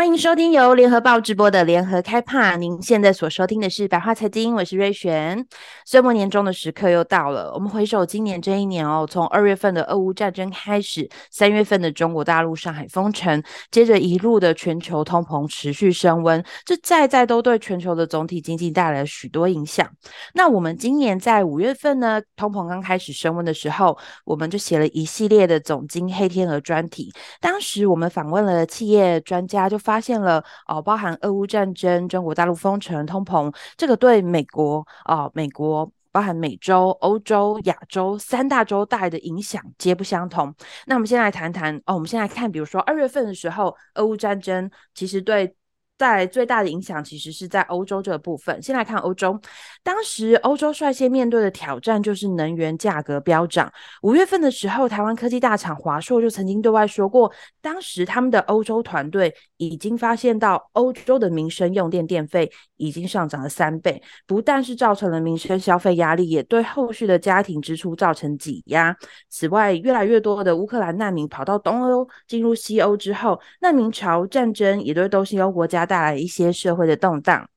欢迎收听由联合报直播的联合开帕。您现在所收听的是百话财经，我是瑞璇。岁末年终的时刻又到了，我们回首今年这一年哦，从二月份的俄乌战争开始，三月份的中国大陆上海封城，接着一路的全球通膨持续升温，这在在都对全球的总体经济带来了许多影响。那我们今年在五月份呢，通膨刚开始升温的时候，我们就写了一系列的总经黑天鹅专题。当时我们访问了企业专家，就发发现了哦，包含俄乌战争、中国大陆封城、通膨，这个对美国哦，美国包含美洲、欧洲、亚洲三大洲带来的影响皆不相同。那我们先来谈谈哦，我们先来看，比如说二月份的时候，俄乌战争其实对。在最大的影响其实是在欧洲这个部分。先来看欧洲，当时欧洲率先面对的挑战就是能源价格飙涨。五月份的时候，台湾科技大厂华硕就曾经对外说过，当时他们的欧洲团队已经发现到欧洲的民生用电电费已经上涨了三倍，不但是造成了民生消费压力，也对后续的家庭支出造成挤压。此外，越来越多的乌克兰难民跑到东欧进入西欧之后，难民潮战争也对东西欧国家。带来一些社会的动荡。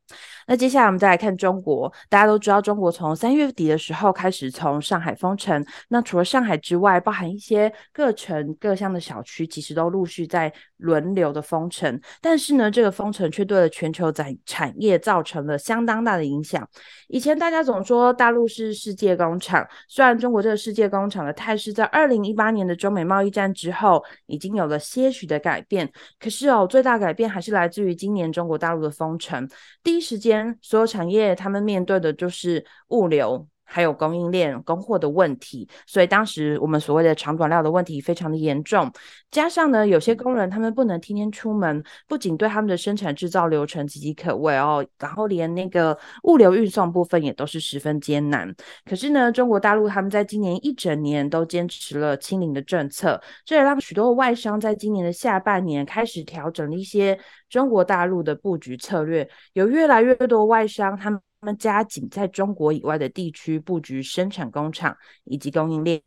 那接下来我们再来看中国，大家都知道，中国从三月底的时候开始从上海封城。那除了上海之外，包含一些各城各乡的小区，其实都陆续在轮流的封城。但是呢，这个封城却对了全球产产业造成了相当大的影响。以前大家总说大陆是世界工厂，虽然中国这个世界工厂的态势在二零一八年的中美贸易战之后已经有了些许的改变，可是哦，最大改变还是来自于今年中国大陆的封城，第一时间。所有产业他们面对的就是物流，还有供应链供货的问题，所以当时我们所谓的长短料的问题非常的严重。加上呢，有些工人他们不能天天出门，不仅对他们的生产制造流程岌岌可危哦，然后连那个物流运送部分也都是十分艰难。可是呢，中国大陆他们在今年一整年都坚持了清零的政策，这也让许多外商在今年的下半年开始调整了一些中国大陆的布局策略，有越来越多外商他们。他们加紧在中国以外的地区布局生产工厂以及供应链。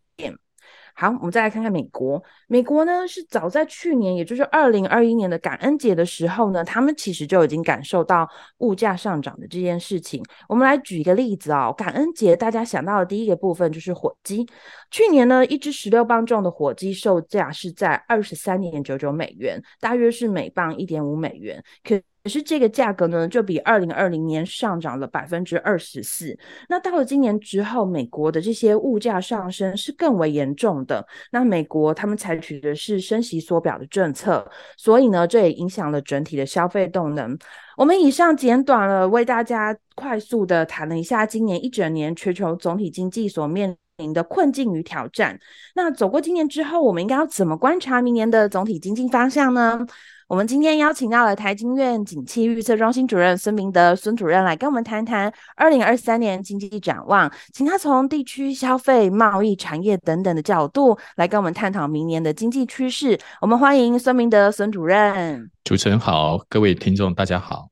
好，我们再来看看美国。美国呢，是早在去年，也就是二零二一年的感恩节的时候呢，他们其实就已经感受到物价上涨的这件事情。我们来举一个例子啊、感恩节大家想到的第一个部分就是火鸡。去年呢，一只十六磅重的火鸡售价是在二十三点九九美元，大约是每磅一点五美元。可可是这个价格呢，就比二零二零年上涨了百分之二十四。那到了今年之后，美国的这些物价上升是更为严重的。那美国他们采取的是升息缩表的政策，所以呢，这也影响了整体的消费动能。我们以上简短了为大家快速的谈了一下今年一整年全球总体经济所面临的困境与挑战。那走过今年之后，我们应该要怎么观察明年的总体经济方向呢？我们今天邀请到了台经院景气预测中心主任孙明德孙主任来跟我们谈谈二零二三年经济展望，请他从地区消费、贸易、产业等等的角度来跟我们探讨明年的经济趋势。我们欢迎孙明德孙主任。主持人好，各位听众大家好。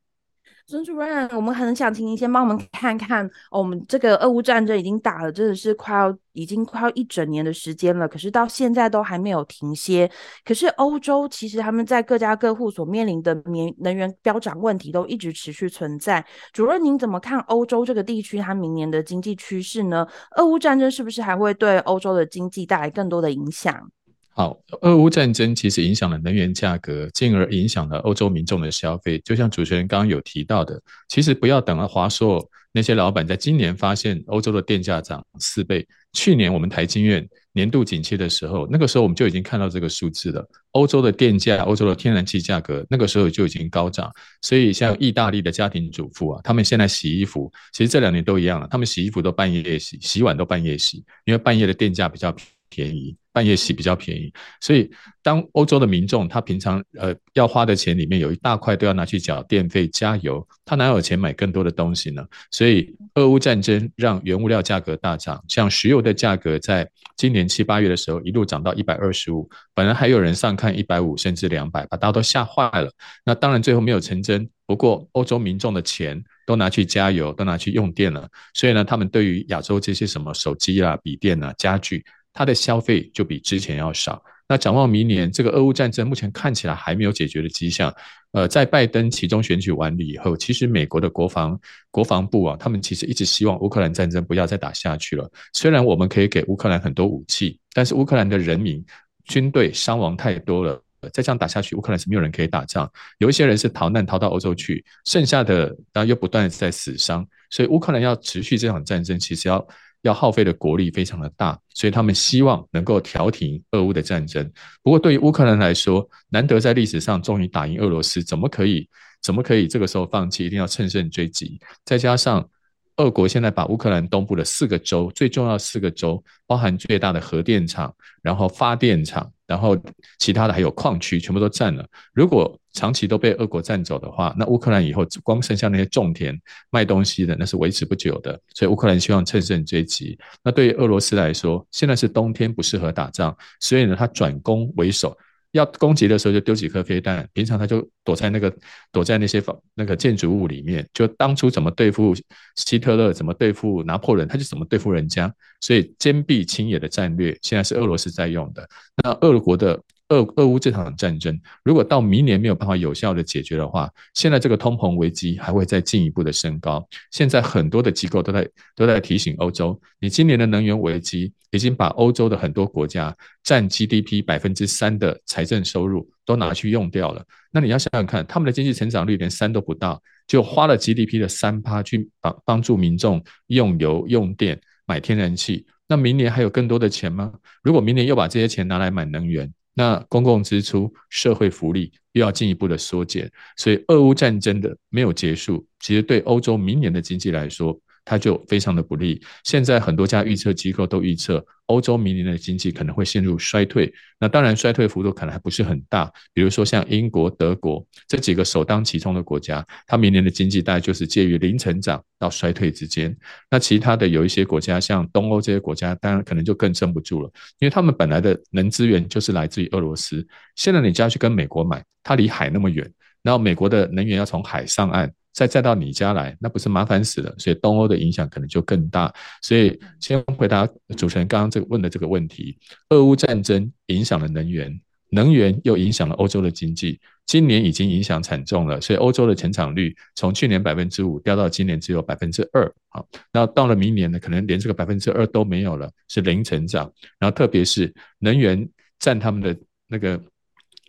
孙主任，我们很想请您先帮我们看看，我们这个俄乌战争已经打了，真的是快要已经快要一整年的时间了，可是到现在都还没有停歇。可是欧洲其实他们在各家各户所面临的能能源飙涨问题都一直持续存在。主任，您怎么看欧洲这个地区它明年的经济趋势呢？俄乌战争是不是还会对欧洲的经济带来更多的影响？好，俄乌战争其实影响了能源价格，进而影响了欧洲民众的消费。就像主持人刚刚有提到的，其实不要等了华硕那些老板在今年发现欧洲的电价涨四倍，去年我们台经院年度景气的时候，那个时候我们就已经看到这个数字了。欧洲的电价、欧洲的天然气价格，那个时候就已经高涨。所以像意大利的家庭主妇啊，他们现在洗衣服，其实这两年都一样了，他们洗衣服都半夜洗，洗碗都半夜洗，因为半夜的电价比较便便宜。半夜洗比较便宜，所以当欧洲的民众他平常呃要花的钱里面有一大块都要拿去缴电费、加油，他哪有钱买更多的东西呢？所以俄乌战争让原物料价格大涨，像石油的价格在今年七八月的时候一路涨到一百二十五，本来还有人上看一百五甚至两百，把大家都吓坏了。那当然最后没有成真，不过欧洲民众的钱都拿去加油，都拿去用电了。所以呢，他们对于亚洲这些什么手机啊、笔电啊、家具，它的消费就比之前要少。那展望明年，这个俄乌战争目前看起来还没有解决的迹象。呃，在拜登其中选举完了以后，其实美国的国防国防部啊，他们其实一直希望乌克兰战争不要再打下去了。虽然我们可以给乌克兰很多武器，但是乌克兰的人民军队伤亡太多了，再这样打下去，乌克兰是没有人可以打仗。有一些人是逃难逃到欧洲去，剩下的然后又不断在死伤，所以乌克兰要持续这场战争，其实要。要耗费的国力非常的大，所以他们希望能够调停俄乌的战争。不过对于乌克兰来说，难得在历史上终于打赢俄罗斯，怎么可以怎么可以这个时候放弃？一定要乘胜追击。再加上俄国现在把乌克兰东部的四个州，最重要四个州，包含最大的核电厂，然后发电厂。然后其他的还有矿区，全部都占了。如果长期都被俄国占走的话，那乌克兰以后光剩下那些种田卖东西的，那是维持不久的。所以乌克兰希望乘胜追击。那对于俄罗斯来说，现在是冬天，不适合打仗，所以呢，他转攻为守。要攻击的时候就丢几颗飞弹，平常他就躲在那个躲在那些房那个建筑物里面。就当初怎么对付希特勒，怎么对付拿破仑，他就怎么对付人家。所以坚壁清野的战略，现在是俄罗斯在用的。那俄国的。俄俄乌这场战争，如果到明年没有办法有效的解决的话，现在这个通膨危机还会再进一步的升高。现在很多的机构都在都在提醒欧洲，你今年的能源危机已经把欧洲的很多国家占 GDP 百分之三的财政收入都拿去用掉了。那你要想想看，他们的经济成长率连三都不到，就花了 GDP 的三趴去帮帮助民众用油、用电、买天然气。那明年还有更多的钱吗？如果明年又把这些钱拿来买能源，那公共支出、社会福利又要进一步的缩减，所以俄乌战争的没有结束，其实对欧洲明年的经济来说，它就非常的不利。现在很多家预测机构都预测，欧洲明年的经济可能会陷入衰退。那当然，衰退幅度可能还不是很大。比如说像英国、德国这几个首当其冲的国家，它明年的经济大概就是介于零成长到衰退之间。那其他的有一些国家，像东欧这些国家，当然可能就更撑不住了，因为他们本来的能资源就是来自于俄罗斯。现在你就要去跟美国买，它离海那么远，然后美国的能源要从海上岸。再再到你家来，那不是麻烦死了？所以东欧的影响可能就更大。所以先回答主持人刚刚这个问的这个问题：俄乌战争影响了能源，能源又影响了欧洲的经济。今年已经影响惨重了，所以欧洲的成长率从去年百分之五掉到今年只有百分之二。好，那到了明年呢，可能连这个百分之二都没有了，是零成长。然后特别是能源占他们的那个。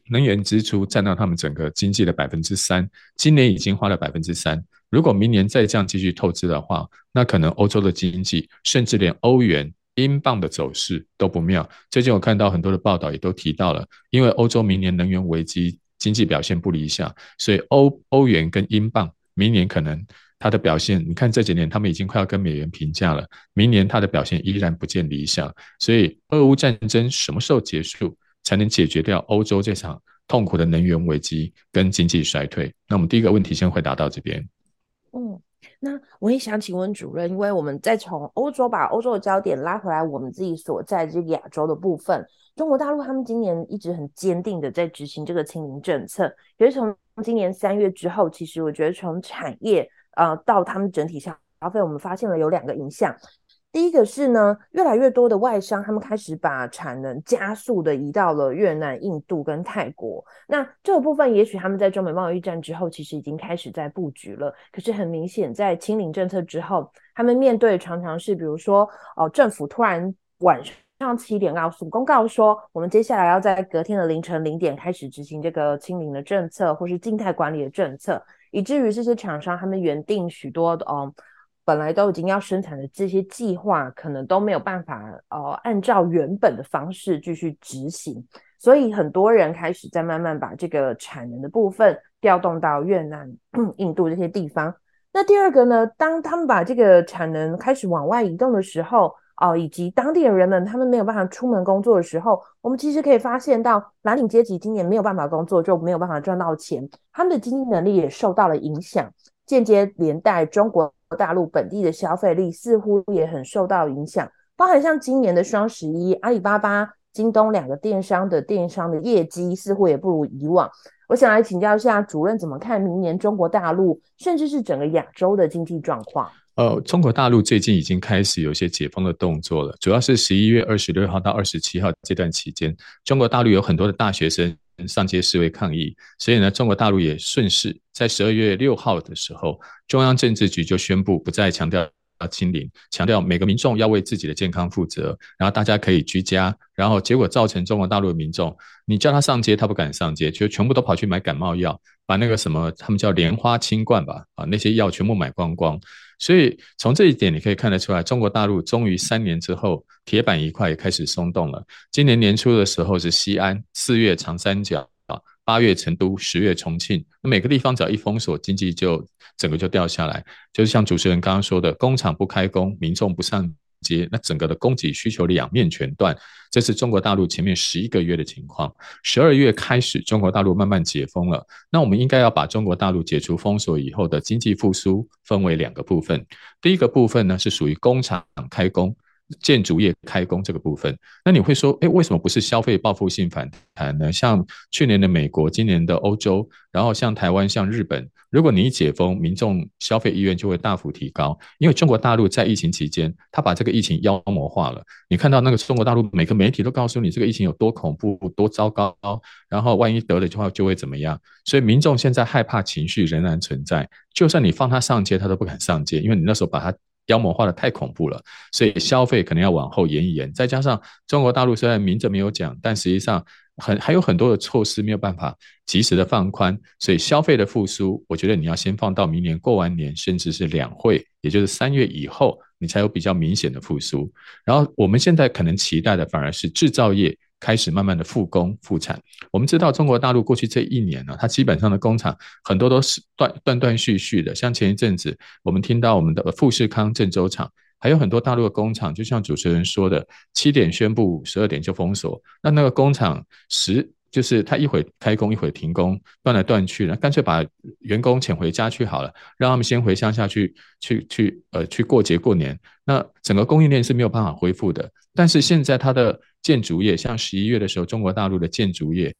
能源支出占到他们整个经济的百分之三，今年已经花了百分之三。如果明年再这样继续透支的话，那可能欧洲的经济，甚至连欧元、英镑的走势都不妙。最近我看到很多的报道也都提到了，因为欧洲明年能源危机，经济表现不理想，所以欧欧元跟英镑明年可能它的表现，你看这几年他们已经快要跟美元平价了，明年它的表现依然不见理想。所以俄乌战争什么时候结束？才能解决掉欧洲这场痛苦的能源危机跟经济衰退。那我们第一个问题先回答到这边。嗯，那我也想请问主任，因为我们再从欧洲把欧洲的焦点拉回来，我们自己所在这个亚洲的部分，中国大陆他们今年一直很坚定的在执行这个清零政策。也是从今年三月之后，其实我觉得从产业呃到他们整体上消费，我们发现了有两个影响。第一个是呢，越来越多的外商，他们开始把产能加速的移到了越南、印度跟泰国。那这个部分，也许他们在中美贸易战之后，其实已经开始在布局了。可是很明显，在清零政策之后，他们面对常常是，比如说，哦，政府突然晚上七点告诉公告说，我们接下来要在隔天的凌晨零点开始执行这个清零的政策，或是静态管理的政策，以至于这些厂商他们原定许多的哦。本来都已经要生产的这些计划，可能都没有办法呃按照原本的方式继续执行，所以很多人开始在慢慢把这个产能的部分调动到越南、印度这些地方。那第二个呢，当他们把这个产能开始往外移动的时候，哦、以及当地的人们他们没有办法出门工作的时候，我们其实可以发现到蓝领阶级今年没有办法工作，就没有办法赚到钱，他们的经济能力也受到了影响，间接连带中国。大陆本地的消费力似乎也很受到影响，包含像今年的双十一，阿里巴巴京东两个电商的电商的业绩似乎也不如以往。我想来请教一下主任，怎么看明年中国大陆，甚至是整个亚洲的经济状况？呃，中国大陆最近已经开始有一些解封的动作了，主要是十一月二十六号到二十七号这段期间，中国大陆有很多的大学生上街示威抗议，所以呢，中国大陆也顺势在十二月六号的时候，中央政治局就宣布不再强调。要清零，强调每个民众要为自己的健康负责，然后大家可以居家，然后结果造成中国大陆的民众，你叫他上街，他不敢上街，就全部都跑去买感冒药，把那个什么他们叫莲花清冠吧，啊那些药全部买光光。所以从这一点你可以看得出来，中国大陆终于三年之后铁板一块也开始松动了。今年年初的时候是西安，四月长三角。八月成都，十月重庆，那每个地方只要一封锁，经济就整个就掉下来。就是像主持人刚刚说的，工厂不开工，民众不上街，那整个的供给需求两面全断。这是中国大陆前面十一个月的情况。十二月开始，中国大陆慢慢解封了。那我们应该要把中国大陆解除封锁以后的经济复苏分为两个部分。第一个部分呢，是属于工厂开工。建筑业开工这个部分，那你会说，诶，为什么不是消费报复性反弹呢？像去年的美国，今年的欧洲，然后像台湾、像日本，如果你一解封，民众消费意愿就会大幅提高。因为中国大陆在疫情期间，他把这个疫情妖魔化了。你看到那个中国大陆每个媒体都告诉你这个疫情有多恐怖、多糟糕，然后万一得了的话就会怎么样。所以民众现在害怕情绪仍然存在，就算你放他上街，他都不敢上街，因为你那时候把他。妖魔化的太恐怖了，所以消费可能要往后延一延。再加上中国大陆虽然明着没有讲，但实际上很还有很多的措施没有办法及时的放宽，所以消费的复苏，我觉得你要先放到明年过完年，甚至是两会，也就是三月以后，你才有比较明显的复苏。然后我们现在可能期待的反而是制造业。开始慢慢的复工复产。我们知道中国大陆过去这一年呢，它基本上的工厂很多都是断断断续续的。像前一阵子，我们听到我们的富士康郑州厂，还有很多大陆的工厂，就像主持人说的，七点宣布，十二点就封锁。那那个工厂十就是他一会开工，一会停工，断来断去的，干脆把员工遣回家去好了，让他们先回乡下去去去呃去过节过年。那整个供应链是没有办法恢复的。但是现在它的建筑业，像十一月的时候，中国大陆的建筑业，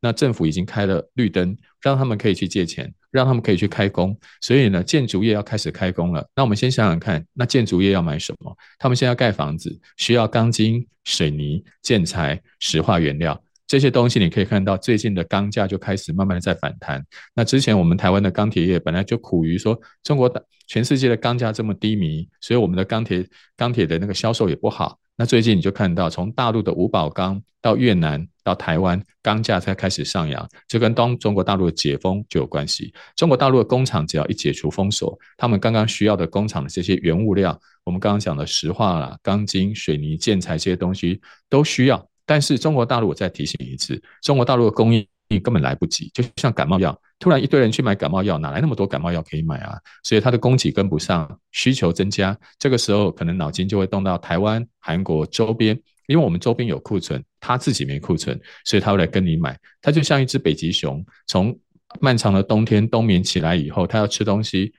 那政府已经开了绿灯，让他们可以去借钱，让他们可以去开工。所以呢，建筑业要开始开工了。那我们先想想看，那建筑业要买什么？他们现在盖房子，需要钢筋、水泥、建材、石化原料这些东西。你可以看到，最近的钢价就开始慢慢的在反弹。那之前我们台湾的钢铁业本来就苦于说，中国的全世界的钢价这么低迷，所以我们的钢铁钢铁的那个销售也不好。那最近你就看到，从大陆的五宝钢到越南到台湾，钢价才开始上扬，这跟当中国大陆的解封就有关系。中国大陆的工厂只要一解除封锁，他们刚刚需要的工厂的这些原物料，我们刚刚讲的石化啦、钢筋、水泥、建材这些东西都需要。但是中国大陆，我再提醒一次，中国大陆的供你根本来不及，就像感冒药。突然一堆人去买感冒药，哪来那么多感冒药可以买啊？所以它的供给跟不上，需求增加，这个时候可能脑筋就会动到台湾、韩国周边，因为我们周边有库存，他自己没库存，所以他会来跟你买。它就像一只北极熊，从漫长的冬天冬眠起来以后，它要吃东西。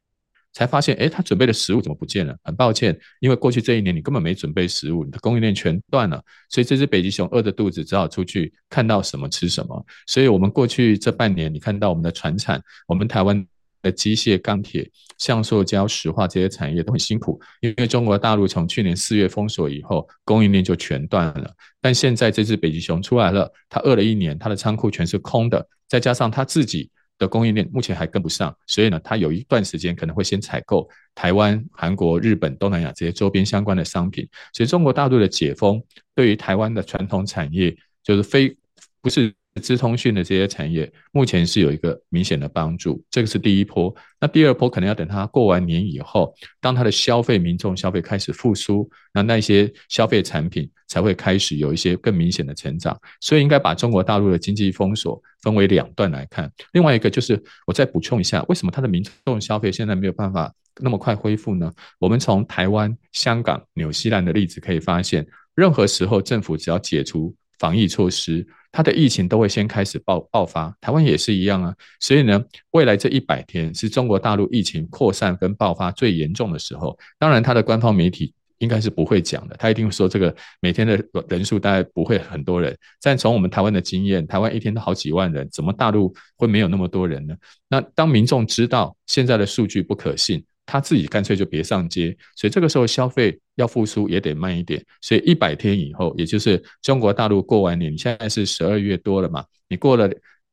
才发现，诶，他准备的食物怎么不见了？很抱歉，因为过去这一年你根本没准备食物，你的供应链全断了，所以这只北极熊饿着肚子，只好出去看到什么吃什么。所以，我们过去这半年，你看到我们的船产，我们台湾的机械、钢铁、橡塑胶、石化这些产业都很辛苦，因为中国大陆从去年四月封锁以后，供应链就全断了。但现在这只北极熊出来了，它饿了一年，它的仓库全是空的，再加上它自己。的供应链目前还跟不上，所以呢，它有一段时间可能会先采购台湾、韩国、日本、东南亚这些周边相关的商品。所以中国大陆的解封对于台湾的传统产业，就是非不是。资通讯的这些产业目前是有一个明显的帮助，这个是第一波。那第二波可能要等它过完年以后，当它的消费民众消费开始复苏，那那些消费产品才会开始有一些更明显的成长。所以应该把中国大陆的经济封锁分为两段来看。另外一个就是我再补充一下，为什么它的民众消费现在没有办法那么快恢复呢？我们从台湾、香港、纽西兰的例子可以发现，任何时候政府只要解除防疫措施，它的疫情都会先开始爆爆发，台湾也是一样啊。所以呢，未来这一百天是中国大陆疫情扩散跟爆发最严重的时候。当然，它的官方媒体应该是不会讲的，他一定说这个每天的人数大概不会很多人。但从我们台湾的经验，台湾一天都好几万人，怎么大陆会没有那么多人呢？那当民众知道现在的数据不可信，他自己干脆就别上街。所以这个时候消费要复苏也得慢一点。所以一百天以后，也就是中国大陆过完年，你现在是十二月多了嘛？你过了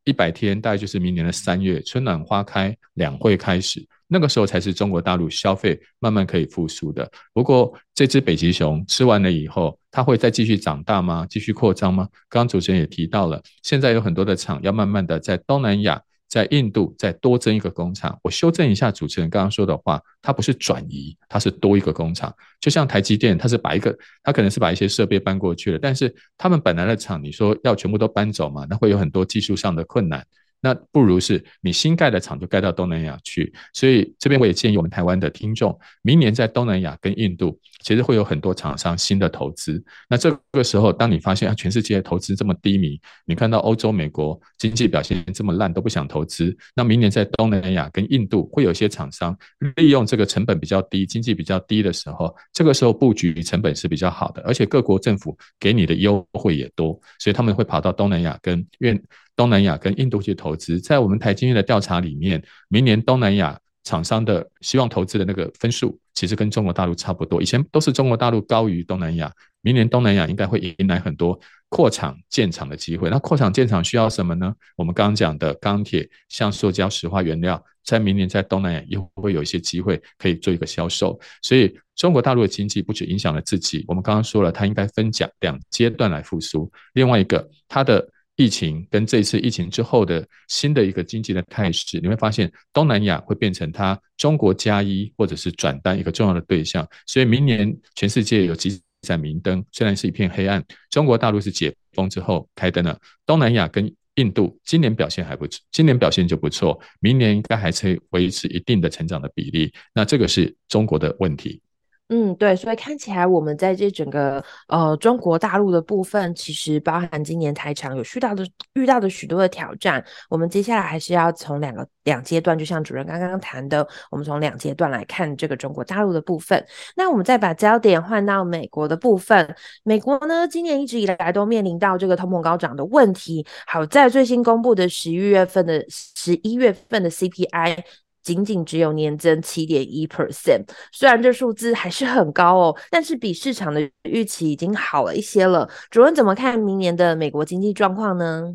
一百天，大概就是明年的三月，春暖花开，两会开始。那个时候才是中国大陆消费慢慢可以复苏的。不过，这只北极熊吃完了以后，它会再继续长大吗？继续扩张吗？刚刚主持人也提到了，现在有很多的厂要慢慢的在东南亚、在印度再多增一个工厂。我修正一下主持人刚刚说的话，它不是转移，它是多一个工厂。就像台积电，它是把一个，它可能是把一些设备搬过去了，但是他们本来的厂，你说要全部都搬走嘛？那会有很多技术上的困难。那不如是你新盖的厂就盖到东南亚去，所以这边我也建议我们台湾的听众，明年在东南亚跟印度，其实会有很多厂商新的投资。那这个时候，当你发现啊，全世界投资这么低迷，你看到欧洲、美国经济表现这么烂，都不想投资，那明年在东南亚跟印度会有一些厂商利用这个成本比较低、经济比较低的时候，这个时候布局成本是比较好的，而且各国政府给你的优惠也多，所以他们会跑到东南亚跟越。东南亚跟印度去投资，在我们台经院的调查里面，明年东南亚厂商的希望投资的那个分数，其实跟中国大陆差不多。以前都是中国大陆高于东南亚，明年东南亚应该会迎来很多扩厂建厂的机会。那扩厂建厂需要什么呢？我们刚刚讲的钢铁、像塑胶、石化原料，在明年在东南亚又会有一些机会可以做一个销售。所以中国大陆的经济不止影响了自己，我们刚刚说了，它应该分讲两阶段来复苏。另外一个，它的疫情跟这次疫情之后的新的一个经济的态势，你会发现东南亚会变成它中国加一或者是转单一个重要的对象。所以明年全世界有几盏明灯，虽然是一片黑暗。中国大陆是解封之后开灯了，东南亚跟印度今年表现还不错，今年表现就不错，明年应该还是维持一定的成长的比例。那这个是中国的问题。嗯，对，所以看起来我们在这整个呃中国大陆的部分，其实包含今年台场有遇到的遇到的许多的挑战。我们接下来还是要从两个两阶段，就像主任刚刚谈的，我们从两阶段来看这个中国大陆的部分。那我们再把焦点换到美国的部分，美国呢今年一直以来都面临到这个通膨高涨的问题。好在最新公布的十一月份的十一月份的 CPI。仅仅只有年增七点一 percent，虽然这数字还是很高哦，但是比市场的预期已经好了一些了。主任怎么看明年的美国经济状况呢？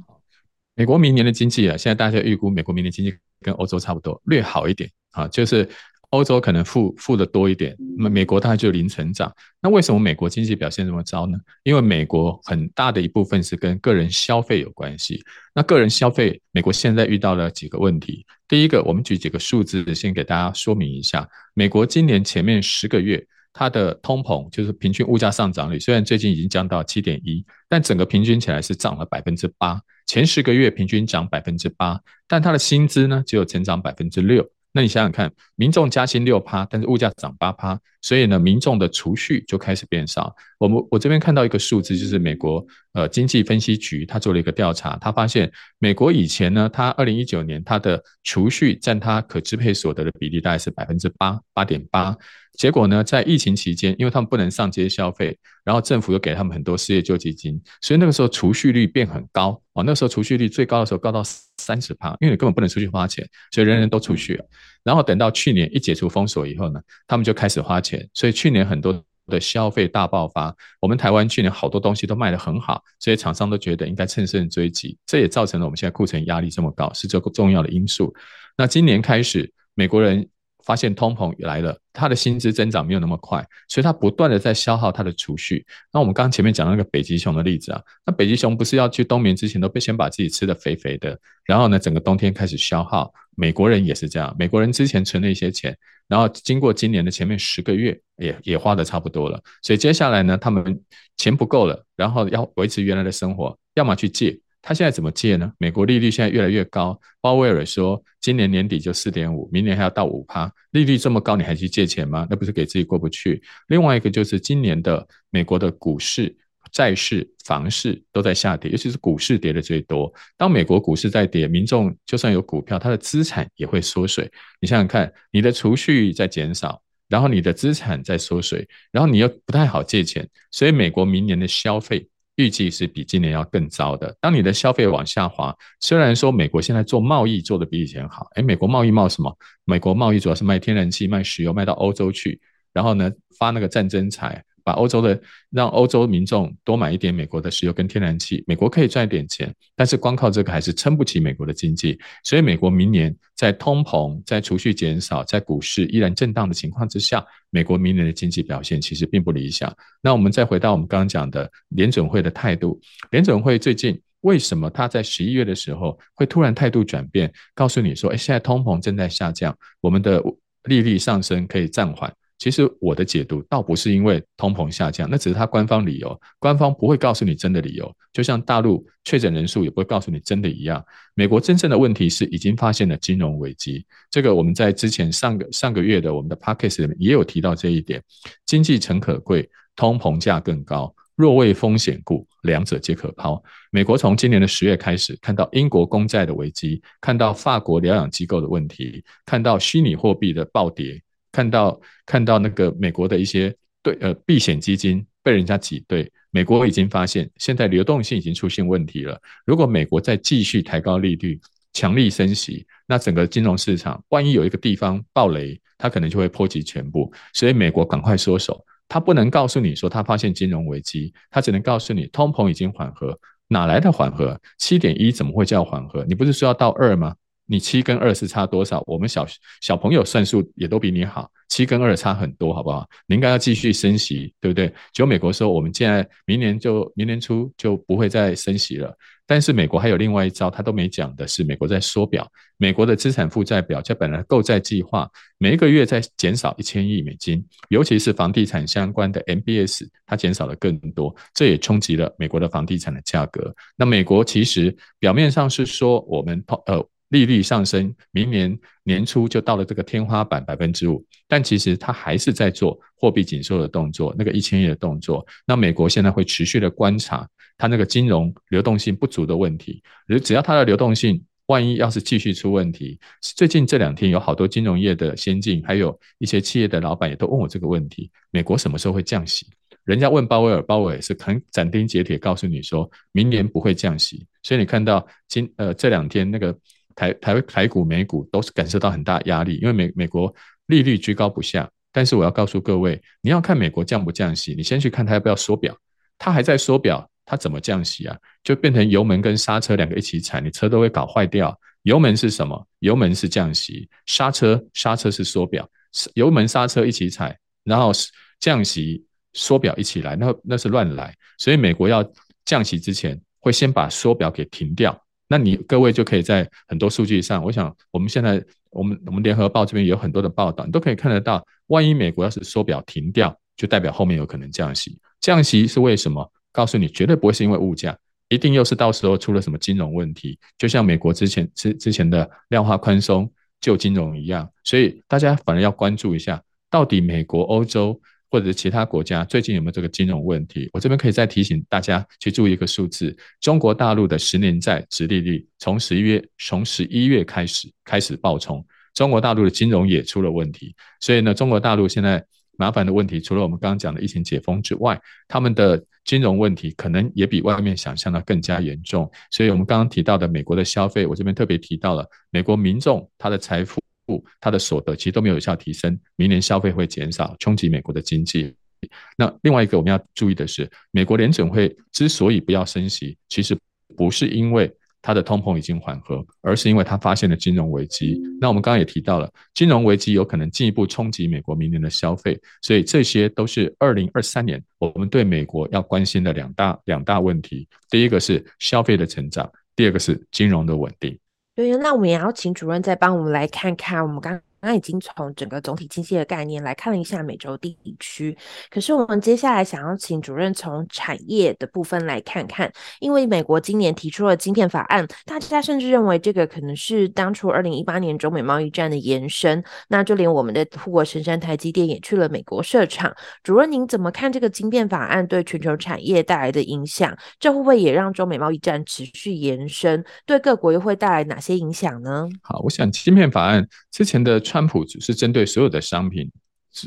美国明年的经济啊，现在大家预估美国明年经济跟欧洲差不多，略好一点啊，就是。欧洲可能负负的多一点，美美国大概就零成长。那为什么美国经济表现这么糟呢？因为美国很大的一部分是跟个人消费有关系。那个人消费，美国现在遇到了几个问题。第一个，我们举几个数字先给大家说明一下。美国今年前面十个月，它的通膨就是平均物价上涨率，虽然最近已经降到七点一，但整个平均起来是涨了百分之八。前十个月平均涨百分之八，但它的薪资呢，只有成长百分之六。那你想想看，民众加薪六趴，但是物价涨八趴，所以呢，民众的储蓄就开始变少。我们我这边看到一个数字，就是美国呃经济分析局他做了一个调查，他发现美国以前呢，他二零一九年他的储蓄占他可支配所得的比例大概是百分之八八点八。结果呢，在疫情期间，因为他们不能上街消费，然后政府又给他们很多失业救济金，所以那个时候储蓄率变很高哦。那时候储蓄率最高的时候高到三十趴，因为你根本不能出去花钱，所以人人都储蓄了。然后等到去年一解除封锁以后呢，他们就开始花钱，所以去年很多的消费大爆发。我们台湾去年好多东西都卖得很好，所以厂商都觉得应该乘胜追击，这也造成了我们现在库存压力这么高，是这个重要的因素。那今年开始，美国人。发现通膨来了，他的薪资增长没有那么快，所以他不断的在消耗他的储蓄。那我们刚刚前面讲那个北极熊的例子啊，那北极熊不是要去冬眠之前都被先把自己吃得肥肥的，然后呢，整个冬天开始消耗。美国人也是这样，美国人之前存了一些钱，然后经过今年的前面十个月也也花得差不多了，所以接下来呢，他们钱不够了，然后要维持原来的生活，要么去借。他现在怎么借呢？美国利率现在越来越高，鲍威尔说今年年底就四点五，明年还要到五趴，利率这么高，你还去借钱吗？那不是给自己过不去。另外一个就是今年的美国的股市、债市、房市都在下跌，尤其是股市跌的最多。当美国股市在跌，民众就算有股票，他的资产也会缩水。你想想看，你的储蓄在减少，然后你的资产在缩水，然后你又不太好借钱，所以美国明年的消费预计是比今年要更糟的。当你的消费往下滑，虽然说美国现在做贸易做的比以前好，诶，美国贸易贸什么？美国贸易主要是卖天然气、卖石油，卖到欧洲去，然后呢，发那个战争财。把欧洲的让欧洲民众多买一点美国的石油跟天然气，美国可以赚一点钱，但是光靠这个还是撑不起美国的经济。所以美国明年在通膨、在储蓄减少、在股市依然震荡的情况之下，美国明年的经济表现其实并不理想。那我们再回到我们刚刚讲的联准会的态度，联准会最近为什么他在十一月的时候会突然态度转变，告诉你说，哎，现在通膨正在下降，我们的利率上升可以暂缓。其实我的解读倒不是因为通膨下降，那只是他官方理由，官方不会告诉你真的理由，就像大陆确诊人数也不会告诉你真的一样。美国真正的问题是已经发现了金融危机，这个我们在之前上个上个月的我们的 podcast 里面也有提到这一点。经济诚可贵，通膨价更高，若为风险故，两者皆可抛。美国从今年的十月开始，看到英国公债的危机，看到法国疗养机构的问题，看到虚拟货币的暴跌。看到看到那个美国的一些对呃避险基金被人家挤兑，美国已经发现现在流动性已经出现问题了。如果美国再继续抬高利率、强力升息，那整个金融市场万一有一个地方爆雷，它可能就会波及全部。所以美国赶快缩手，他不能告诉你说他发现金融危机，他只能告诉你通膨已经缓和。哪来的缓和？七点一怎么会叫缓和？你不是说要到二吗？你七跟二是差多少？我们小小朋友算数也都比你好，七跟二差很多，好不好？你应该要继续升息，对不对？就美国说，我们现在明年就明年初就不会再升息了。但是美国还有另外一招，他都没讲的是，美国在缩表，美国的资产负债表，在本来购债计划每一个月在减少一千亿美金，尤其是房地产相关的 MBS，它减少了更多，这也冲击了美国的房地产的价格。那美国其实表面上是说我们呃。利率上升，明年年初就到了这个天花板百分之五，但其实它还是在做货币紧缩的动作，那个一千亿的动作。那美国现在会持续的观察它那个金融流动性不足的问题，只要它的流动性万一要是继续出问题，最近这两天有好多金融业的先进，还有一些企业的老板也都问我这个问题：美国什么时候会降息？人家问鲍威尔，鲍威尔是很斩钉截铁告诉你说，明年不会降息。所以你看到今呃这两天那个。台台台股、美股都是感受到很大压力，因为美美国利率居高不下。但是我要告诉各位，你要看美国降不降息，你先去看它要不要缩表。它还在缩表，它怎么降息啊？就变成油门跟刹车两个一起踩，你车都会搞坏掉。油门是什么？油门是降息，刹车刹车是缩表。油门刹车一起踩，然后降息缩表一起来，那那是乱来。所以美国要降息之前，会先把缩表给停掉。那你各位就可以在很多数据上，我想我们现在我们我们联合报这边有很多的报道，你都可以看得到。万一美国要是缩表停掉，就代表后面有可能降息。降息是为什么？告诉你，绝对不会是因为物价，一定又是到时候出了什么金融问题，就像美国之前之之前的量化宽松救金融一样。所以大家反而要关注一下，到底美国、欧洲。或者是其他国家最近有没有这个金融问题？我这边可以再提醒大家去注意一个数字：中国大陆的十年债殖利率从十一月从十一月开始开始暴冲，中国大陆的金融也出了问题。所以呢，中国大陆现在麻烦的问题，除了我们刚刚讲的疫情解封之外，他们的金融问题可能也比外面想象的更加严重。所以我们刚刚提到的美国的消费，我这边特别提到了美国民众他的财富。它的所得其实都没有有效提升，明年消费会减少，冲击美国的经济。那另外一个我们要注意的是，美国联准会之所以不要升息，其实不是因为它的通膨已经缓和，而是因为它发现了金融危机。那我们刚刚也提到了，金融危机有可能进一步冲击美国明年的消费，所以这些都是二零二三年我们对美国要关心的两大两大问题。第一个是消费的成长，第二个是金融的稳定。对，那我们也要请主任再帮我们来看看，我们刚。那已经从整个总体经济的概念来看了一下美洲地区，可是我们接下来想要请主任从产业的部分来看看，因为美国今年提出了晶片法案，大家甚至认为这个可能是当初二零一八年中美贸易战的延伸，那就连我们的护国神山台积电也去了美国设厂。主任您怎么看这个晶片法案对全球产业带来的影响？这会不会也让中美贸易战持续延伸？对各国又会带来哪些影响呢？好，我想晶片法案之前的。川普只是针对所有的商品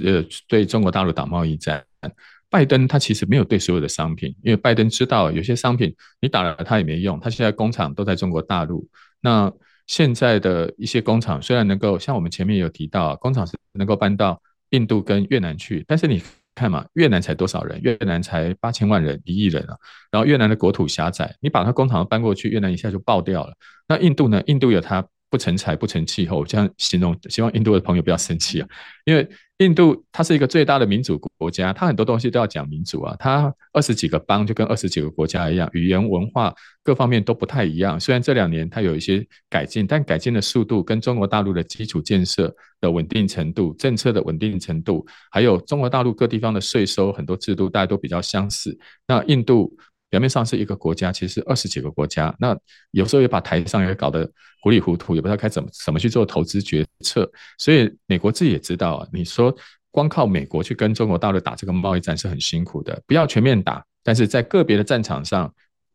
呃对中国大陆打贸易战。拜登他其实没有对所有的商品，因为拜登知道有些商品你打了他也没用，他现在工厂都在中国大陆。那现在的一些工厂虽然能够像我们前面有提到，工厂是能够搬到印度跟越南去，但是你看嘛，越南才多少人？越南才八千万人，一亿人啊。然后越南的国土狭窄，你把它工厂搬过去，越南一下就爆掉了。那印度呢？印度有它。不成材，不成气候，这样形容，希望印度的朋友不要生气啊。因为印度它是一个最大的民主国家，它很多东西都要讲民主啊。它二十几个邦就跟二十几个国家一样，语言文化各方面都不太一样。虽然这两年它有一些改进，但改进的速度跟中国大陆的基础建设的稳定程度、政策的稳定程度，还有中国大陆各地方的税收很多制度，大家都比较相似。那印度。表面上是一个国家，其实二十几个国家。那有时候也把台上也搞得糊里糊涂，也不知道该怎么怎么去做投资决策。所以美国自己也知道啊，你说光靠美国去跟中国大陆打这个贸易战是很辛苦的，不要全面打，但是在个别的战场上。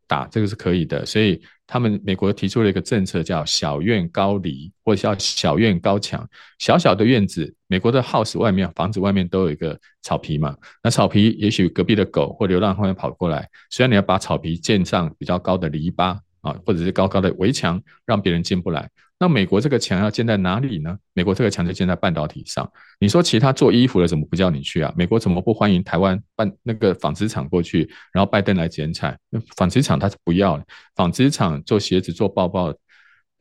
打这个是可以的，所以他们美国提出了一个政策，叫小院高篱，或者叫小院高墙。小小的院子，美国的 house 外面房子外面都有一个草皮嘛，那草皮也许隔壁的狗或流浪汉跑过来，虽然你要把草皮建上比较高的篱笆啊，或者是高高的围墙，让别人进不来。那美国这个墙要建在哪里呢？美国这个墙就建在半导体上。你说其他做衣服的怎么不叫你去啊？美国怎么不欢迎台湾办那个纺织厂过去，然后拜登来剪彩？纺织厂他是不要，纺织厂做鞋子做包包，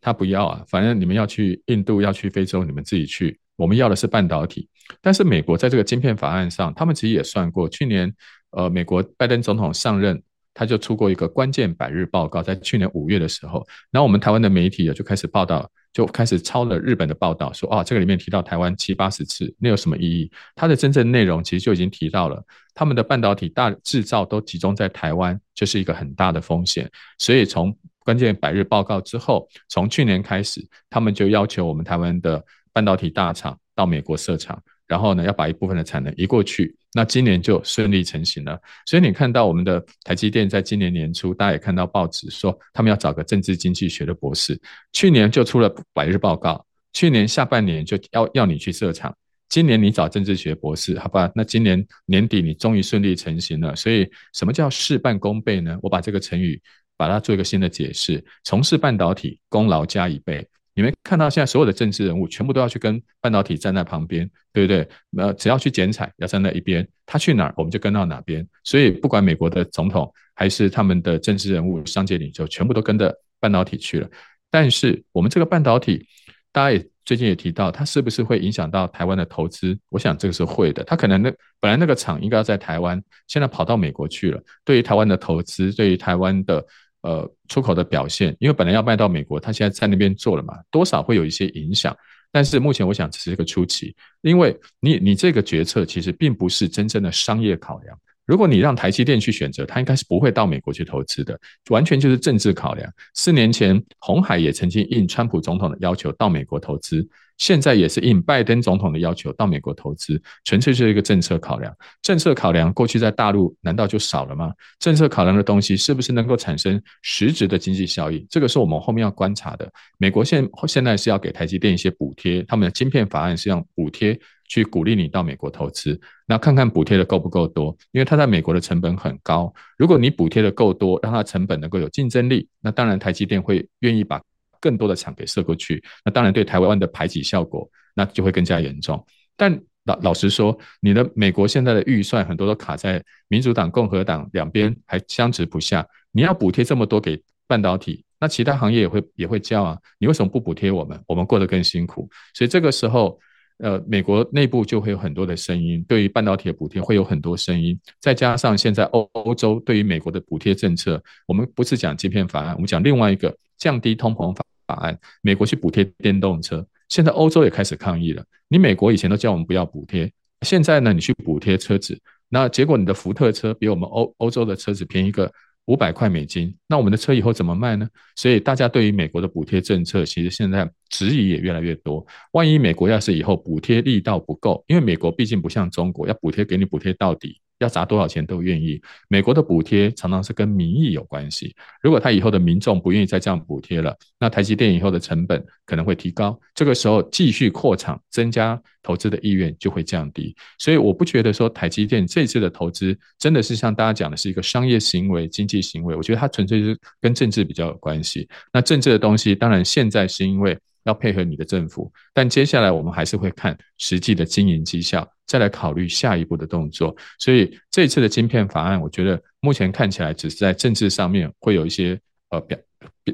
他不要啊。反正你们要去印度要去非洲，你们自己去。我们要的是半导体。但是美国在这个晶片法案上，他们其实也算过。去年呃，美国拜登总统上任。他就出过一个关键百日报告，在去年五月的时候，然后我们台湾的媒体也就开始报道，就开始抄了日本的报道，说啊，这个里面提到台湾七八十次，那有什么意义？它的真正内容其实就已经提到了，他们的半导体大制造都集中在台湾，就是一个很大的风险。所以从关键百日报告之后，从去年开始，他们就要求我们台湾的半导体大厂到美国设厂。然后呢，要把一部分的产能移过去，那今年就顺利成型了。所以你看到我们的台积电在今年年初，大家也看到报纸说，他们要找个政治经济学的博士。去年就出了百日报告，去年下半年就要要你去设厂，今年你找政治学博士，好吧？那今年年底你终于顺利成型了。所以什么叫事半功倍呢？我把这个成语把它做一个新的解释：从事半导体，功劳加一倍。你们看到现在所有的政治人物全部都要去跟半导体站在旁边，对不对？呃，只要去剪彩，要站在一边，他去哪儿我们就跟到哪边。所以不管美国的总统还是他们的政治人物、商界领袖，全部都跟着半导体去了。但是我们这个半导体，大家也最近也提到，它是不是会影响到台湾的投资？我想这个是会的。它可能那本来那个厂应该要在台湾，现在跑到美国去了。对于台湾的投资，对于台湾的。呃，出口的表现，因为本来要卖到美国，他现在在那边做了嘛，多少会有一些影响。但是目前我想只是一个初期，因为你你这个决策其实并不是真正的商业考量。如果你让台积电去选择，他应该是不会到美国去投资的，完全就是政治考量。四年前，红海也曾经应川普总统的要求到美国投资。现在也是应拜登总统的要求到美国投资，纯粹是一个政策考量。政策考量过去在大陆难道就少了吗？政策考量的东西是不是能够产生实质的经济效益？这个是我们后面要观察的。美国现现在是要给台积电一些补贴，他们的晶片法案是用补贴去鼓励你到美国投资。那看看补贴的够不够多？因为它在美国的成本很高。如果你补贴的够多，让它成本能够有竞争力，那当然台积电会愿意把。更多的厂给射过去，那当然对台湾的排挤效果那就会更加严重。但老老实说，你的美国现在的预算很多都卡在民主党、共和党两边还相持不下。你要补贴这么多给半导体，那其他行业也会也会叫啊。你为什么不补贴我们？我们过得更辛苦。所以这个时候，呃，美国内部就会有很多的声音，对于半导体的补贴会有很多声音。再加上现在欧欧洲对于美国的补贴政策，我们不是讲晶片法案，我们讲另外一个降低通膨法。法案，美国去补贴电动车，现在欧洲也开始抗议了。你美国以前都叫我们不要补贴，现在呢，你去补贴车子，那结果你的福特车比我们欧欧洲的车子便宜个五百块美金，那我们的车以后怎么卖呢？所以大家对于美国的补贴政策，其实现在质疑也越来越多。万一美国要是以后补贴力道不够，因为美国毕竟不像中国要补贴给你补贴到底，要砸多少钱都愿意。美国的补贴常常是跟民意有关系，如果他以后的民众不愿意再这样补贴了，那台积电以后的成本可能会提高，这个时候继续扩厂增加投资的意愿就会降低。所以我不觉得说台积电这次的投资真的是像大家讲的是一个商业行为、经济行为，我觉得它纯粹是跟政治比较有关系。那政治的东西，当然现在是因为。要配合你的政府，但接下来我们还是会看实际的经营绩效，再来考虑下一步的动作。所以这一次的晶片法案，我觉得目前看起来只是在政治上面会有一些呃表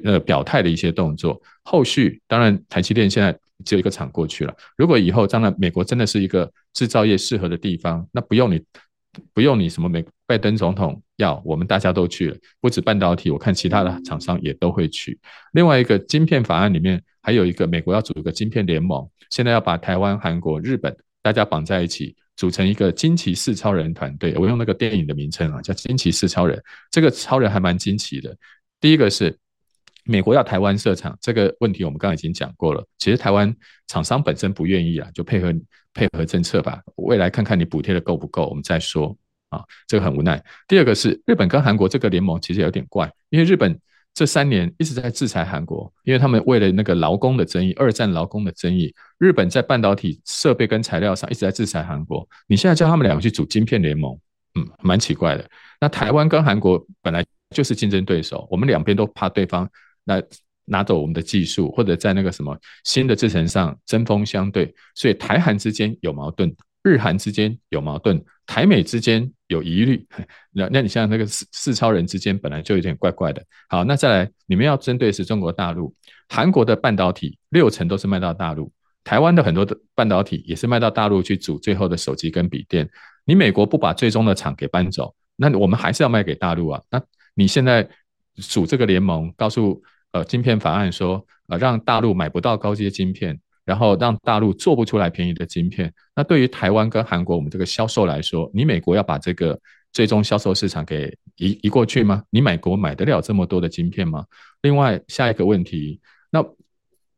呃表态的一些动作。后续当然台积电现在只有一个厂过去了，如果以后当然美国真的是一个制造业适合的地方，那不用你。不用你什么美拜登总统要，我们大家都去了，不止半导体，我看其他的厂商也都会去。另外一个晶片法案里面还有一个美国要组一个晶片联盟，现在要把台湾、韩国、日本大家绑在一起，组成一个惊奇四超人团队。我用那个电影的名称啊，叫惊奇四超人。这个超人还蛮惊奇的。第一个是美国要台湾设厂，这个问题我们刚刚已经讲过了。其实台湾厂商本身不愿意啊，就配合。配合政策吧，未来看看你补贴的够不够，我们再说啊，这个很无奈。第二个是日本跟韩国这个联盟其实有点怪，因为日本这三年一直在制裁韩国，因为他们为了那个劳工的争议，二战劳工的争议，日本在半导体设备跟材料上一直在制裁韩国。你现在叫他们两个去组晶片联盟，嗯，蛮奇怪的。那台湾跟韩国本来就是竞争对手，我们两边都怕对方那。拿走我们的技术，或者在那个什么新的制程上针锋相对，所以台韩之间有矛盾，日韩之间有矛盾，台美之间有疑虑。那那你像那个四四超人之间本来就有点怪怪的。好，那再来，你们要针对是中国大陆，韩国的半导体六成都是卖到大陆，台湾的很多的半导体也是卖到大陆去组最后的手机跟笔电。你美国不把最终的厂给搬走，那我们还是要卖给大陆啊。那你现在组这个联盟，告诉。呃，晶片法案说，呃，让大陆买不到高阶晶片，然后让大陆做不出来便宜的晶片。那对于台湾跟韩国我们这个销售来说，你美国要把这个最终销售市场给移移过去吗？你美国买得了这么多的晶片吗？另外，下一个问题，那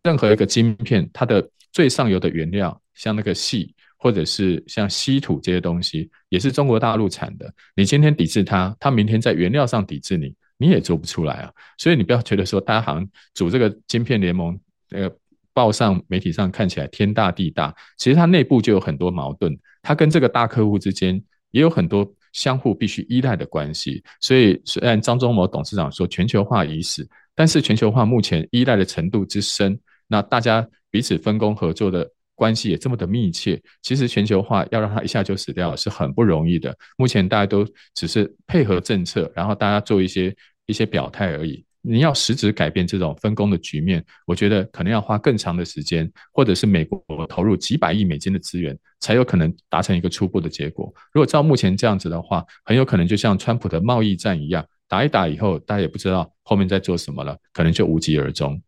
任何一个晶片，它的最上游的原料，像那个矽，或者是像稀土这些东西，也是中国大陆产的。你今天抵制它，它明天在原料上抵制你。你也做不出来啊，所以你不要觉得说大家好像组这个晶片联盟，呃报上媒体上看起来天大地大，其实它内部就有很多矛盾，它跟这个大客户之间也有很多相互必须依赖的关系。所以虽然张忠谋董事长说全球化已死，但是全球化目前依赖的程度之深，那大家彼此分工合作的。关系也这么的密切，其实全球化要让它一下就死掉是很不容易的。目前大家都只是配合政策，然后大家做一些一些表态而已。你要实质改变这种分工的局面，我觉得可能要花更长的时间，或者是美国投入几百亿美金的资源，才有可能达成一个初步的结果。如果照目前这样子的话，很有可能就像川普的贸易战一样，打一打以后，大家也不知道后面在做什么了，可能就无疾而终。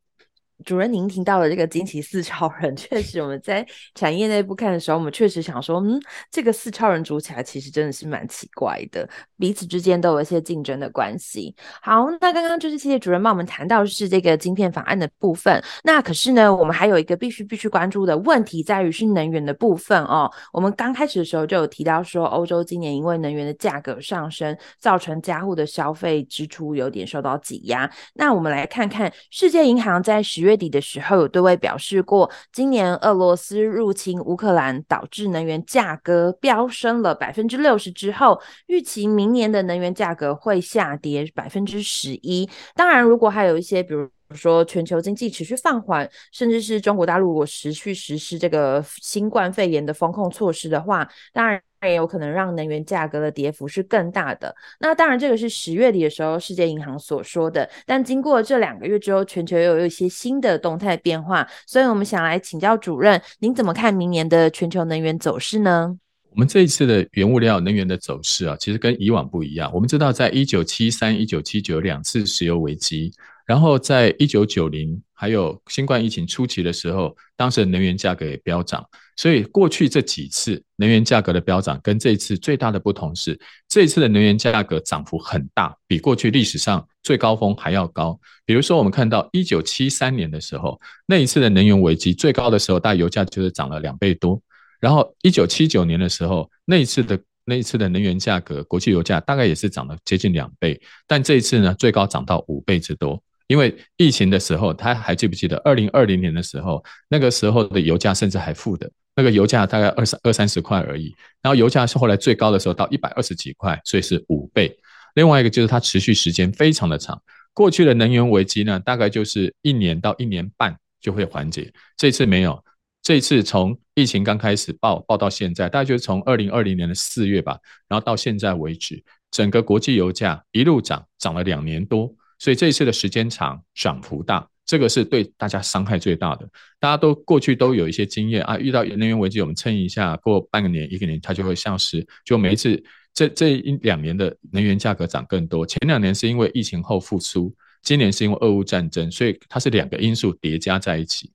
主任，您提到的这个惊奇四超人，确实我们在产业内部看的时候，我们确实想说，嗯，这个四超人组起来其实真的是蛮奇怪的，彼此之间都有一些竞争的关系。好，那刚刚就是谢谢主任帮我们谈到是这个晶片法案的部分。那可是呢，我们还有一个必须必须关注的问题，在于是能源的部分哦。我们刚开始的时候就有提到说，欧洲今年因为能源的价格上升，造成家户的消费支出有点受到挤压。那我们来看看世界银行在十月底的时候有对外表示过，今年俄罗斯入侵乌克兰导致能源价格飙升了百分之六十之后，预期明年的能源价格会下跌百分之十一。当然，如果还有一些，比如说全球经济持续放缓，甚至是中国大陆如果持续实施这个新冠肺炎的封控措施的话，当然。也有可能让能源价格的跌幅是更大的。那当然，这个是十月底的时候世界银行所说的。但经过这两个月之后，全球又有一些新的动态变化，所以我们想来请教主任，您怎么看明年的全球能源走势呢？我们这一次的原物料能源的走势啊，其实跟以往不一样。我们知道，在一九七三、一九七九两次石油危机。然后在一九九零还有新冠疫情初期的时候，当时的能源价格也飙涨，所以过去这几次能源价格的飙涨，跟这一次最大的不同是，这一次的能源价格涨幅很大，比过去历史上最高峰还要高。比如说，我们看到一九七三年的时候，那一次的能源危机最高的时候，大概油价就是涨了两倍多。然后一九七九年的时候，那一次的那一次的能源价格，国际油价大概也是涨了接近两倍，但这一次呢，最高涨到五倍之多。因为疫情的时候，他还记不记得二零二零年的时候，那个时候的油价甚至还负的，那个油价大概二三二三十块而已。然后油价是后来最高的时候到一百二十几块，所以是五倍。另外一个就是它持续时间非常的长，过去的能源危机呢，大概就是一年到一年半就会缓解，这次没有。这次从疫情刚开始爆爆到现在，大概就是从二零二零年的四月吧，然后到现在为止，整个国际油价一路涨，涨了两年多。所以这一次的时间长，涨幅大，这个是对大家伤害最大的。大家都过去都有一些经验啊，遇到能源危机，我们撑一下，过半个年、一个年，它就会消失。就每一次这这一两年的能源价格涨更多，前两年是因为疫情后复苏，今年是因为俄乌战争，所以它是两个因素叠加在一起。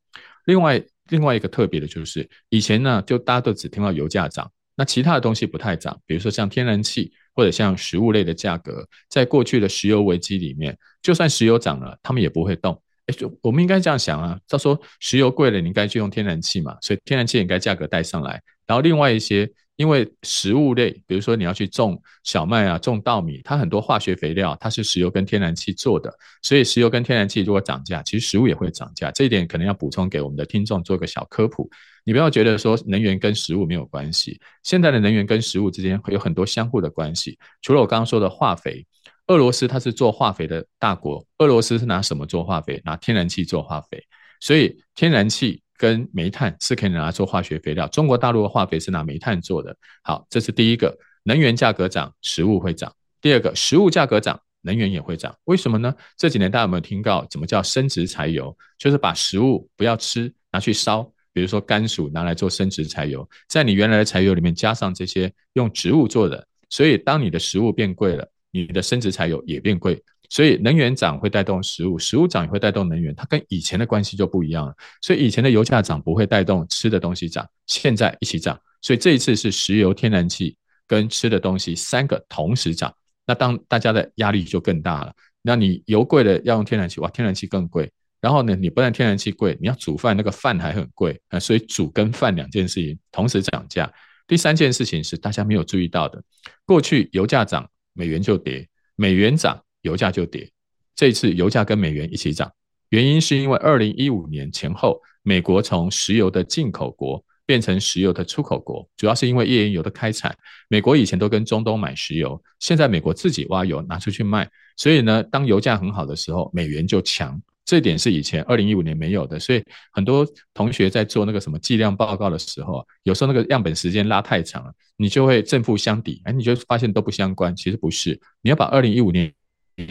另外，另外一个特别的就是，以前呢，就大家都只听到油价涨，那其他的东西不太涨，比如说像天然气。或者像食物类的价格，在过去的石油危机里面，就算石油涨了，他们也不会动。就我们应该这样想啊，他说石油贵了，你应该去用天然气嘛，所以天然气应该价格带上来。然后另外一些，因为食物类，比如说你要去种小麦啊，种稻米，它很多化学肥料，它是石油跟天然气做的，所以石油跟天然气如果涨价，其实食物也会涨价。这一点可能要补充给我们的听众做个小科普。你不要觉得说能源跟食物没有关系，现在的能源跟食物之间会有很多相互的关系。除了我刚刚说的化肥，俄罗斯它是做化肥的大国，俄罗斯是拿什么做化肥？拿天然气做化肥，所以天然气跟煤炭是可以拿来做化学肥料。中国大陆的化肥是拿煤炭做的。好，这是第一个，能源价格涨，食物会涨。第二个，食物价格涨，能源也会涨。为什么呢？这几年大家有没有听到怎么叫生值柴油？就是把食物不要吃，拿去烧。比如说甘薯拿来做生值柴油，在你原来的柴油里面加上这些用植物做的，所以当你的食物变贵了，你的生质柴油也变贵。所以能源涨会带动食物，食物涨也会带动能源，它跟以前的关系就不一样了。所以以前的油价涨不会带动吃的东西涨，现在一起涨。所以这一次是石油、天然气跟吃的东西三个同时涨，那当大家的压力就更大了。那你油贵了要用天然气，哇，天然气更贵。然后呢，你不但天然气贵，你要煮饭，那个饭还很贵啊，所以煮跟饭两件事情同时涨价。第三件事情是大家没有注意到的，过去油价涨，美元就跌；美元涨，油价就跌。这次油价跟美元一起涨，原因是因为二零一五年前后，美国从石油的进口国变成石油的出口国，主要是因为页岩油的开采。美国以前都跟中东买石油，现在美国自己挖油拿出去卖，所以呢，当油价很好的时候，美元就强。这点是以前二零一五年没有的，所以很多同学在做那个什么计量报告的时候，有时候那个样本时间拉太长了，你就会正负相抵，哎，你就发现都不相关。其实不是，你要把二零一五年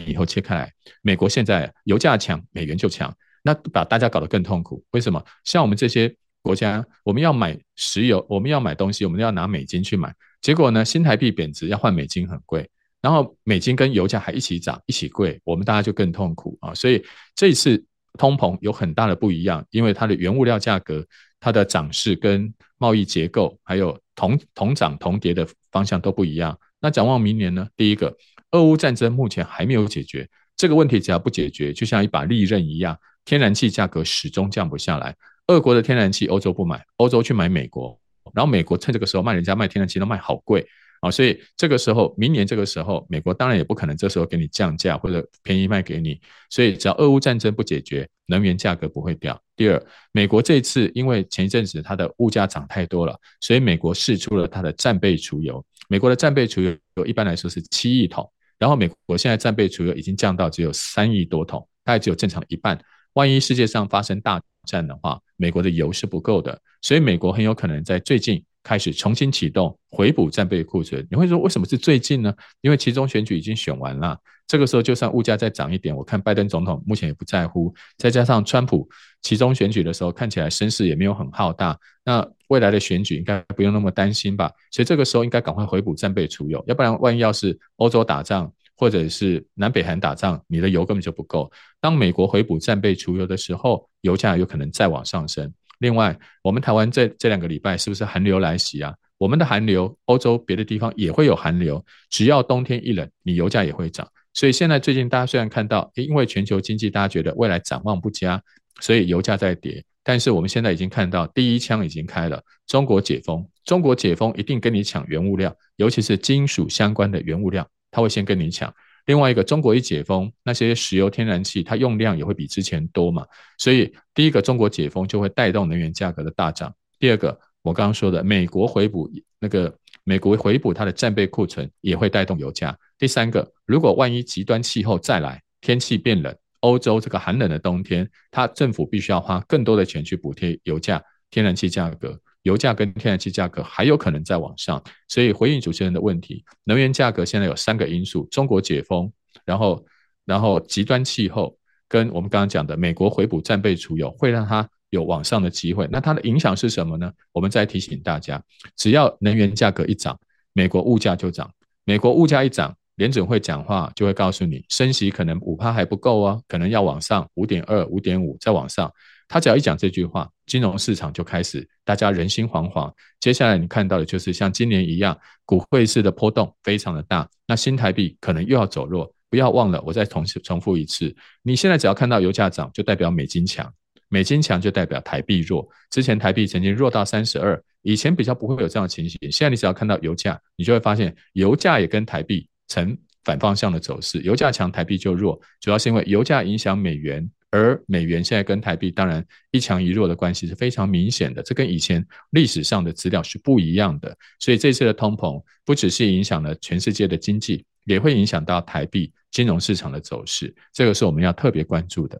以后切开来，美国现在油价强，美元就强，那把大家搞得更痛苦。为什么？像我们这些国家，我们要买石油，我们要买东西，我们要拿美金去买，结果呢，新台币贬值，要换美金很贵。然后美金跟油价还一起涨，一起贵，我们大家就更痛苦啊！所以这一次通膨有很大的不一样，因为它的原物料价格、它的涨势跟贸易结构，还有同同涨同跌的方向都不一样。那展望明年呢？第一个，俄乌战争目前还没有解决，这个问题只要不解决，就像一把利刃一样，天然气价格始终降不下来。俄国的天然气欧洲不买，欧洲去买美国，然后美国趁这个时候卖人家卖天然气都卖好贵。啊，所以这个时候，明年这个时候，美国当然也不可能这时候给你降价或者便宜卖给你。所以，只要俄乌战争不解决，能源价格不会掉。第二，美国这次因为前一阵子它的物价涨太多了，所以美国释出了它的战备储油。美国的战备储油一般来说是七亿桶，然后美国现在战备储油已经降到只有三亿多桶，大概只有正常的一半。万一世界上发生大战的话，美国的油是不够的，所以美国很有可能在最近。开始重新启动回补战备库存，你会说为什么是最近呢？因为其中选举已经选完了，这个时候就算物价再涨一点，我看拜登总统目前也不在乎。再加上川普其中选举的时候看起来声势也没有很浩大，那未来的选举应该不用那么担心吧？所以这个时候应该赶快回补战备储油，要不然万一要是欧洲打仗或者是南北韩打仗，你的油根本就不够。当美国回补战备储油的时候，油价有可能再往上升。另外，我们台湾这这两个礼拜是不是寒流来袭啊？我们的寒流，欧洲别的地方也会有寒流。只要冬天一冷，你油价也会涨。所以现在最近大家虽然看到，因为全球经济大家觉得未来展望不佳，所以油价在跌。但是我们现在已经看到第一枪已经开了，中国解封，中国解封一定跟你抢原物料，尤其是金属相关的原物料，它会先跟你抢。另外一个，中国一解封，那些石油天然气它用量也会比之前多嘛，所以第一个中国解封就会带动能源价格的大涨。第二个，我刚刚说的美国回补那个美国回补它的战备库存也会带动油价。第三个，如果万一极端气候再来，天气变冷，欧洲这个寒冷的冬天，它政府必须要花更多的钱去补贴油价、天然气价格。油价跟天然气价格还有可能再往上，所以回应主持人的问题，能源价格现在有三个因素：中国解封，然后然后极端气候，跟我们刚刚讲的美国回补战备储油，会让它有往上的机会。那它的影响是什么呢？我们再提醒大家，只要能源价格一涨，美国物价就涨。美国物价一涨，联准会讲话就会告诉你，升息可能五趴还不够啊，可能要往上五点二、五点五再往上。他只要一讲这句话，金融市场就开始大家人心惶惶。接下来你看到的就是像今年一样，股汇市的波动非常的大。那新台币可能又要走弱。不要忘了，我再重重复一次，你现在只要看到油价涨，就代表美金强；美金强就代表台币弱。之前台币曾经弱到三十二，以前比较不会有这样的情形。现在你只要看到油价，你就会发现油价也跟台币呈反方向的走势，油价强，台币就弱，主要是因为油价影响美元。而美元现在跟台币当然一强一弱的关系是非常明显的，这跟以前历史上的资料是不一样的。所以这次的通膨不只是影响了全世界的经济，也会影响到台币金融市场的走势，这个是我们要特别关注的。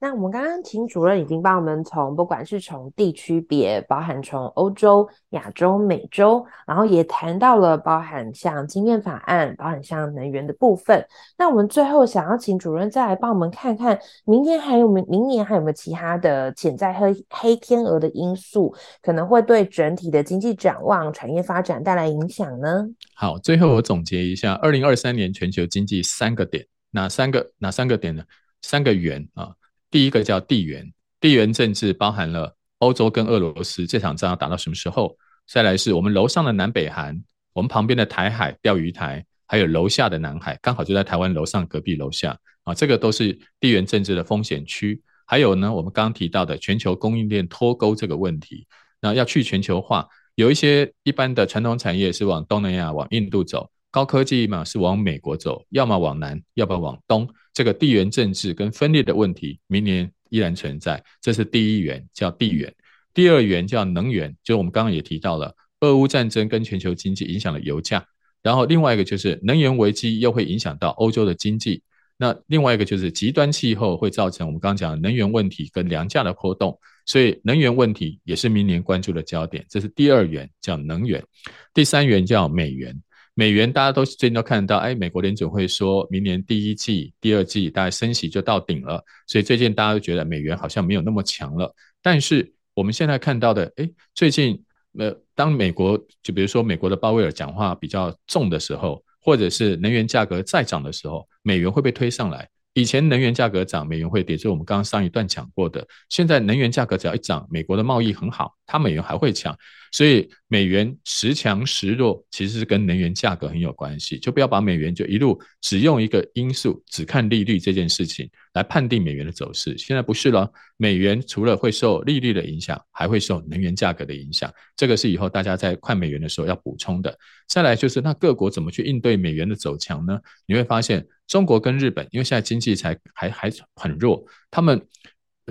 那我们刚刚请主任已经帮我们从不管是从地区别，包含从欧洲、亚洲、美洲，然后也谈到了包含像晶片法案，包含像能源的部分。那我们最后想要请主任再来帮我们看看，明天还有没明年还有没有其他的潜在黑黑天鹅的因素，可能会对整体的经济展望、产业发展带来影响呢？好，最后我总结一下，二零二三年全球经济三个点，哪三个？哪三个点呢？三个圆啊。第一个叫地缘，地缘政治包含了欧洲跟俄罗斯这场仗要打到什么时候？再来是我们楼上的南北韩，我们旁边的台海钓鱼台，还有楼下的南海，刚好就在台湾楼上隔壁楼下啊，这个都是地缘政治的风险区。还有呢，我们刚刚提到的全球供应链脱钩这个问题，那要去全球化，有一些一般的传统产业是往东南亚、往印度走，高科技嘛是往美国走，要么往南，要么往东。这个地缘政治跟分裂的问题，明年依然存在。这是第一元，叫地缘。第二元叫能源，就我们刚刚也提到了，俄乌战争跟全球经济影响了油价。然后另外一个就是能源危机又会影响到欧洲的经济。那另外一个就是极端气候会造成我们刚刚讲能源问题跟粮价的波动。所以能源问题也是明年关注的焦点。这是第二元，叫能源。第三元叫美元。美元大家都最近都看到，哎，美国联准会说明年第一季、第二季大概升息就到顶了，所以最近大家都觉得美元好像没有那么强了。但是我们现在看到的，哎，最近呃，当美国就比如说美国的鲍威尔讲话比较重的时候，或者是能源价格再涨的时候，美元会被推上来。以前能源价格涨，美元会跌，这是我们刚刚上一段讲过的。现在能源价格只要一涨，美国的贸易很好，它美元还会强。所以美元时强时弱，其实是跟能源价格很有关系。就不要把美元就一路只用一个因素，只看利率这件事情来判定美元的走势。现在不是了，美元除了会受利率的影响，还会受能源价格的影响。这个是以后大家在看美元的时候要补充的。再来就是，那各国怎么去应对美元的走强呢？你会发现，中国跟日本，因为现在经济才还还很弱，他们。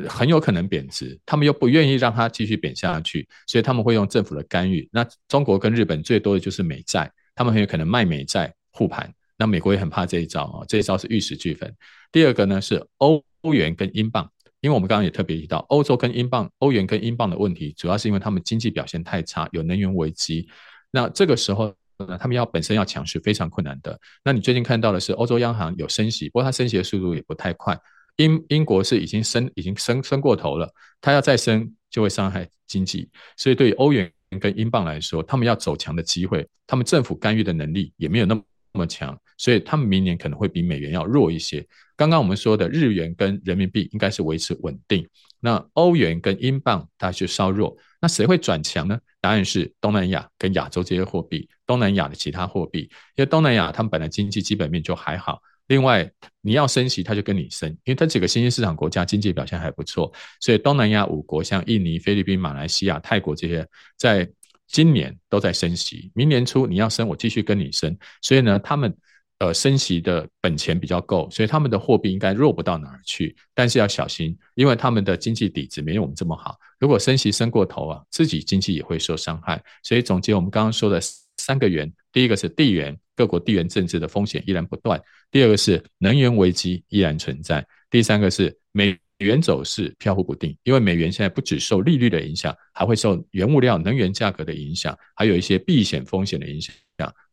很有可能贬值，他们又不愿意让它继续贬下去，所以他们会用政府的干预。那中国跟日本最多的就是美债，他们很有可能卖美债护盘。那美国也很怕这一招啊，这一招是玉石俱焚。第二个呢是欧元跟英镑，因为我们刚刚也特别提到，欧洲跟英镑、欧元跟英镑的问题，主要是因为他们经济表现太差，有能源危机。那这个时候呢，他们要本身要强势非常困难的。那你最近看到的是欧洲央行有升息，不过它升息的速度也不太快。英英国是已经升已经升升过头了，它要再升就会伤害经济，所以对于欧元跟英镑来说，他们要走强的机会，他们政府干预的能力也没有那么那么强，所以他们明年可能会比美元要弱一些。刚刚我们说的日元跟人民币应该是维持稳定，那欧元跟英镑它就稍弱，那谁会转强呢？答案是东南亚跟亚洲这些货币，东南亚的其他货币，因为东南亚他们本来经济基本面就还好。另外，你要升息，他就跟你升，因为它几个新兴市场国家经济表现还不错，所以东南亚五国像印尼、菲律宾、马来西亚、泰国这些，在今年都在升息，明年初你要升，我继续跟你升。所以呢，他们呃升息的本钱比较够，所以他们的货币应该弱不到哪儿去。但是要小心，因为他们的经济底子没有我们这么好。如果升息升过头啊，自己经济也会受伤害。所以总结我们刚刚说的三个元，第一个是地缘，各国地缘政治的风险依然不断；第二个是能源危机依然存在；第三个是美。元走势飘忽不定，因为美元现在不只受利率的影响，还会受原物料、能源价格的影响，还有一些避险风险的影响。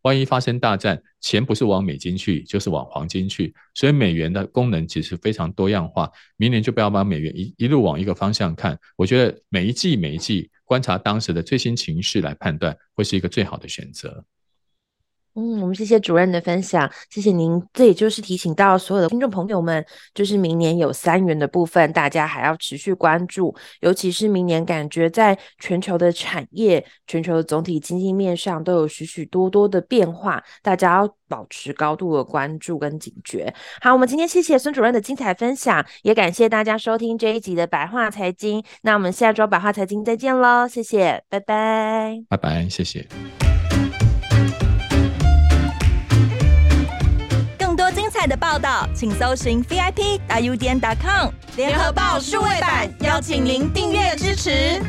万一发生大战，钱不是往美金去，就是往黄金去。所以美元的功能其实非常多样化。明年就不要把美元一一路往一个方向看。我觉得每一季每一季观察当时的最新情势来判断，会是一个最好的选择。嗯，我们谢谢主任的分享，谢谢您。这也就是提醒到所有的听众朋友们，就是明年有三元的部分，大家还要持续关注，尤其是明年感觉在全球的产业、全球的总体经济面上都有许许多多的变化，大家要保持高度的关注跟警觉。好，我们今天谢谢孙主任的精彩分享，也感谢大家收听这一集的白话财经。那我们下周白话财经再见喽，谢谢，拜拜，拜拜，谢谢。的报道，请搜寻 VIP 大 U 点 com 联合报数位版，邀请您订阅支持。